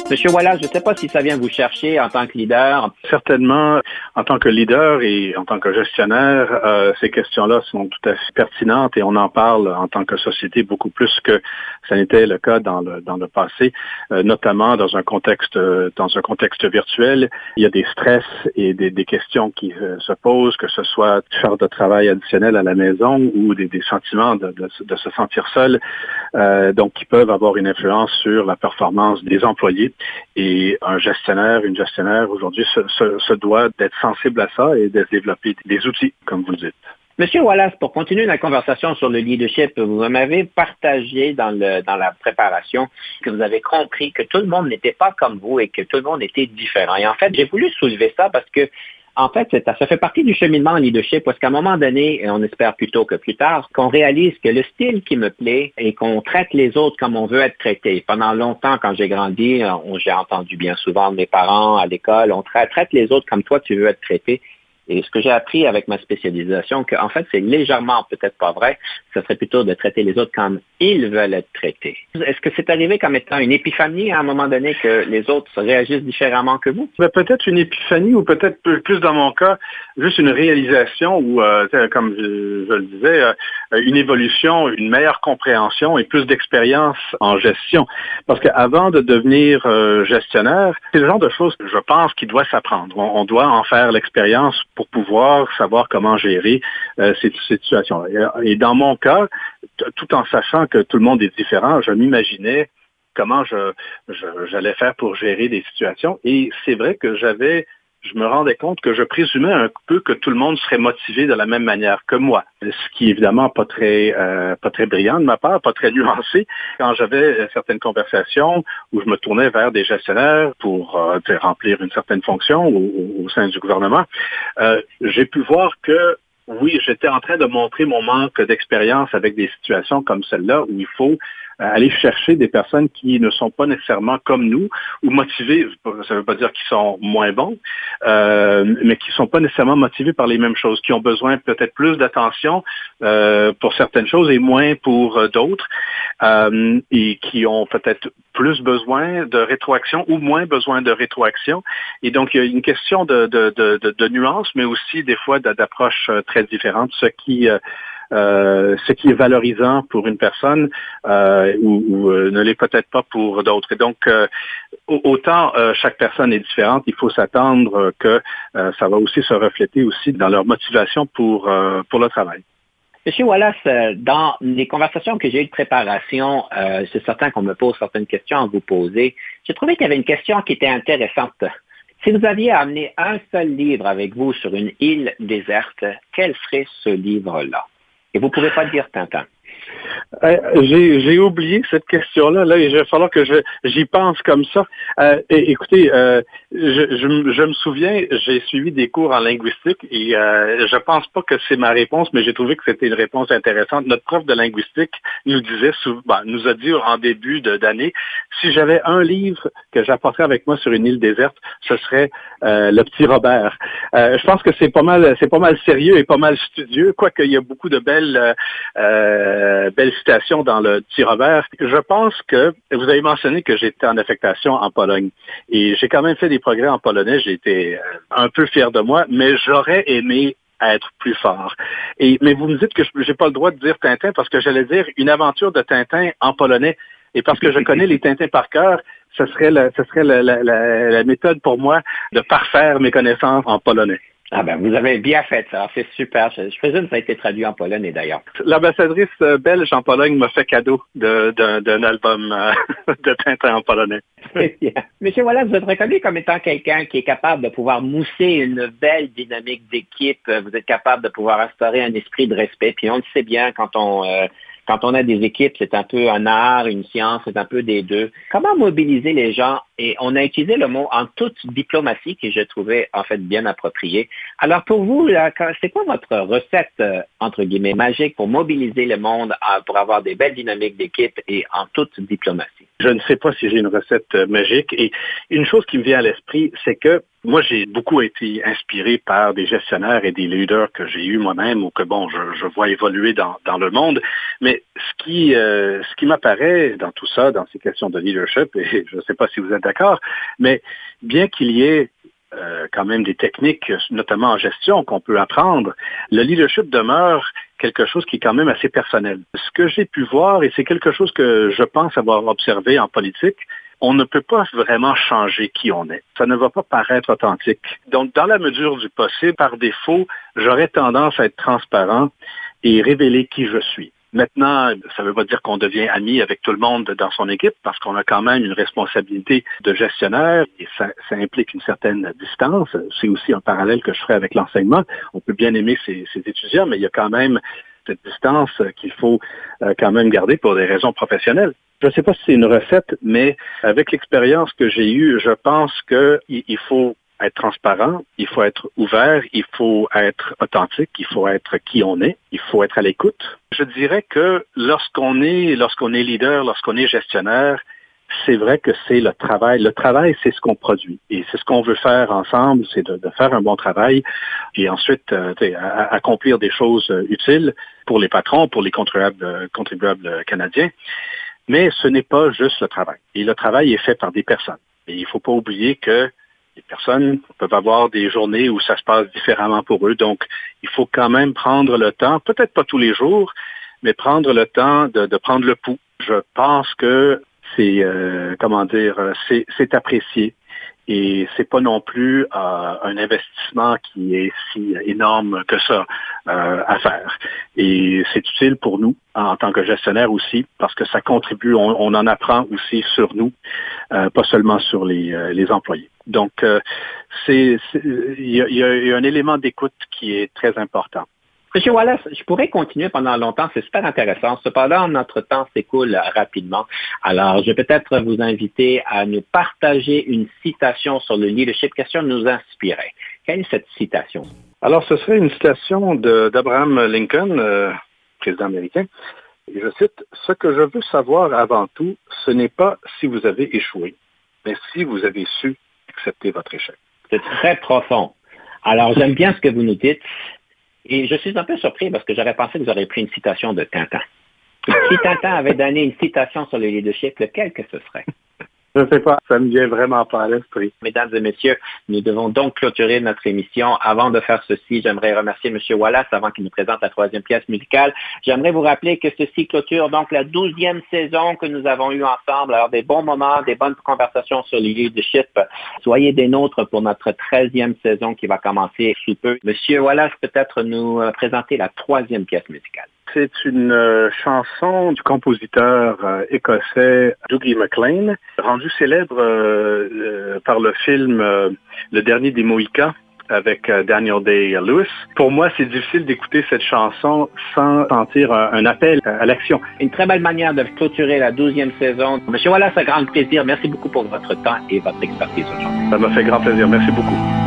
Monsieur Wallace, je ne sais pas si ça vient vous chercher en tant que leader. Certainement, en tant que leader et en tant que gestionnaire, euh, ces questions-là sont tout à fait pertinentes et on en parle en tant que société beaucoup plus que ça n'était le cas dans le, dans le passé, euh, notamment dans un contexte dans un contexte virtuel. Il y a des stress et des, des questions qui euh, se posent, que ce soit faire de travail additionnel à la maison ou des, des sentiments de, de, de, se sentir seul, donc qui peuvent avoir une influence sur la performance des employés. Et un gestionnaire, une gestionnaire aujourd'hui se, doit d'être sensible à ça et de développer des outils, comme vous dites. Monsieur Wallace, pour continuer la conversation sur le leadership, vous m'avez partagé dans, dans la préparation que vous avez compris que tout le monde n'était pas comme vous et que tout le monde était différent. Et en fait, j'ai voulu soulever ça parce que en fait, ça fait partie du cheminement en leadership parce qu'à un moment donné, et on espère plutôt que plus tard, qu'on réalise que le style qui me plaît et qu'on traite les autres comme on veut être traité. Pendant longtemps, quand j'ai grandi, j'ai entendu bien souvent de mes parents à l'école, on traite les autres comme toi tu veux être traité. Et ce que j'ai appris avec ma spécialisation, qu'en fait, c'est légèrement peut-être pas vrai, ce serait plutôt de traiter les autres comme ils veulent être traités. Est-ce que c'est arrivé comme étant une épiphanie à un moment donné que les autres réagissent différemment que vous? Ben, peut-être une épiphanie ou peut-être plus dans mon cas, juste une réalisation ou, euh, comme je, le disais, euh, une évolution, une meilleure compréhension et plus d'expérience en gestion. Parce qu'avant de devenir euh, gestionnaire, c'est le genre de choses que je pense qu'il doit s'apprendre. on doit en faire l'expérience pour pouvoir savoir comment gérer euh, ces, situations. Et, dans mon cas, tout en sachant que tout le monde est différent, je m'imaginais comment j'allais faire pour gérer des situations. Et c'est vrai que j'avais je me rendais compte que je présumais un peu que tout le monde serait motivé de la même manière que moi, ce qui évidemment pas très euh, pas très brillant de ma part, pas très nuancé. Quand j'avais certaines conversations où je me tournais vers des gestionnaires pour euh, remplir une certaine fonction au, au sein du gouvernement, euh, j'ai pu voir que oui, j'étais en train de montrer mon manque d'expérience avec des situations comme celle-là où il faut aller chercher des personnes qui ne sont pas nécessairement comme nous ou motivées, ça ne veut pas dire qu'ils sont moins bons, euh, mais qui ne sont pas nécessairement motivés par les mêmes choses, qui ont besoin peut-être plus d'attention euh, pour certaines choses et moins pour euh, d'autres, et qui ont peut-être plus besoin de rétroaction ou moins besoin de rétroaction. Et donc, il y a une question de, de, de, de nuance, mais aussi des fois d'approches très différentes, ce qui euh, ce qui est valorisant pour une personne euh, ou, euh, ne l'est peut-être pas pour d'autres. Et donc, autant chaque personne est différente, il faut s'attendre que ça va aussi se refléter aussi dans leur motivation pour, pour le travail. Monsieur Wallace, dans les conversations que j'ai eues de préparation, c'est certain qu'on me pose certaines questions à vous poser. J'ai trouvé qu'il y avait une question qui était intéressante. Si vous aviez amené un seul livre avec vous sur une île déserte, quel serait ce livre-là? Et vous ne pouvez pas dire Tintin. Euh, j'ai oublié cette question-là. Là, il va falloir que j'y pense comme ça. Euh, écoutez, euh, je, je, me souviens, j'ai suivi des cours en linguistique et euh, je pense pas que c'est ma réponse, mais j'ai trouvé que c'était une réponse intéressante. Notre prof de linguistique nous disait, souvent, nous a dit en début d'année, si j'avais un livre que j'apporterais avec moi sur une île déserte, ce serait Le Petit Robert. je pense que c'est pas mal, c'est pas mal sérieux et pas mal studieux, quoique il y a beaucoup de belles, belles citations dans le Petit Robert. Je pense que vous avez mentionné que j'étais en affectation en Pologne et j'ai quand même fait des progrès en polonais. J'ai été euh, un peu fier de moi, mais j'aurais aimé être plus fort. Mais vous me dites que je n'ai pas le droit de dire Tintin parce que j'allais dire une aventure de Tintin en polonais. Et parce que je connais les Tintins par cœur, ce serait la méthode pour moi de parfaire mes connaissances en polonais. Ah ben, vous avez bien fait ça, c'est super. Je, présume que ça a été traduit en Pologne d'ailleurs. L'ambassadrice belge en Pologne m'a fait cadeau d'un album euh, de Tintin en polonais. Bien. Monsieur Wallace, vous êtes reconnu comme étant quelqu'un qui est capable de pouvoir mousser une belle dynamique d'équipe. Vous êtes capable de pouvoir instaurer un esprit de respect. Puis on le sait bien quand on... Euh, quand on a des équipes, c'est un peu un art, une science, c'est un peu des deux. Comment mobiliser les gens? Et on a utilisé le mot en toute diplomatie que je trouvais en fait bien approprié. Alors pour vous, c'est quoi votre recette, euh, entre guillemets, magique pour mobiliser le monde pour avoir des belles dynamiques d'équipe et en toute diplomatie? Je ne sais pas si j'ai une recette euh, magique. Et une chose qui me vient à l'esprit, c'est que moi, j'ai beaucoup été inspiré par des gestionnaires et des leaders que j'ai eus moi-même ou que, bon, je, vois évoluer dans, le monde. Mais ce qui, euh, ce qui m'apparaît dans tout ça, dans ces questions de leadership, et je ne sais pas si vous êtes d'accord, mais bien qu'il y ait euh, quand même des techniques, notamment en gestion, qu'on peut apprendre, le leadership demeure quelque chose qui est quand même assez personnel. Ce que j'ai pu voir, et c'est quelque chose que je pense avoir observé en politique, on ne peut pas vraiment changer qui on est. Ça ne va pas paraître authentique. Donc, dans la mesure du possible, par défaut, j'aurais tendance à être transparent et révéler qui je suis. Maintenant, ça ne veut pas dire qu'on devient ami avec tout le monde dans son équipe parce qu'on a quand même une responsabilité de gestionnaire et ça, implique une certaine distance. C'est aussi un parallèle que je ferai avec l'enseignement. On peut bien aimer ses, étudiants, mais il y a quand même cette distance qu'il faut euh, quand même garder pour des raisons professionnelles. Je ne sais pas si c'est une recette, mais avec l'expérience que j'ai eue, je pense qu'il faut être transparent, il faut être ouvert, il faut être authentique, il faut être qui on est, il faut être à l'écoute. Je dirais que lorsqu'on est, lorsqu'on est leader, lorsqu'on est gestionnaire, c'est vrai que c'est le travail. Le travail, c'est ce qu'on produit. Et c'est ce qu'on veut faire ensemble, c'est de, faire un bon travail et ensuite euh, accomplir des choses utiles pour les patrons, pour les contribuables, contribuables canadiens. Mais ce n'est pas juste le travail. Et le travail est fait par des personnes. Et il ne faut pas oublier que les personnes peuvent avoir des journées où ça se passe différemment pour eux. Donc, il faut quand même prendre le temps, peut-être pas tous les jours, mais prendre le temps de, prendre le pouls. Je pense que c'est, euh, comment dire, c'est apprécié. Et c'est pas non plus euh, un investissement qui est si énorme que ça euh, à faire. Et c'est utile pour nous en tant que gestionnaire aussi parce que ça contribue, on, en apprend aussi sur nous, euh, pas seulement sur les, les employés. Donc, c'est il y a un élément d'écoute qui est très important. Monsieur Wallace, je pourrais continuer pendant longtemps, c'est super intéressant. Cependant, notre temps s'écoule rapidement. Alors, je vais peut-être vous inviter à nous partager une citation sur le leadership, question nous inspirer. Quelle est cette citation? Alors, ce serait une citation d'Abraham Lincoln, euh, président américain. Je cite, Ce que je veux savoir avant tout, ce n'est pas si vous avez échoué, mais si vous avez su C'est très profond. Alors, j'aime bien ce que vous nous dites. Et je suis un peu surpris parce que j'aurais pensé que vous auriez pris une citation de Tintin. Si Tintin avait donné une citation sur le leadership, lequel que ce serait? Je ne sais pas, ça me vient vraiment pas à l'esprit. Mesdames et messieurs, nous devons donc clôturer notre émission. Avant de faire ceci, j'aimerais remercier M. Wallace avant qu'il nous présente la troisième pièce musicale. J'aimerais vous rappeler que ceci clôture donc la douzième saison que nous avons eue ensemble. Alors, des bons moments, des bonnes conversations sur le leadership. Soyez des nôtres pour notre treizième saison qui va commencer sous peu. Monsieur Wallace, peut-être nous euh, présenter la troisième pièce musicale. C'est une euh, chanson du compositeur euh, écossais Dougie MacLean, rendue célèbre euh, par le film Le dernier des Mohicans avec Daniel Day-Lewis. Pour moi, c'est difficile d'écouter cette chanson sans sentir un, appel à l'action. Une très belle manière de clôturer la douzième saison. Monsieur Wallace, un grand plaisir. Merci beaucoup pour votre temps et votre expertise aujourd'hui. Ça m'a fait grand plaisir. Merci beaucoup.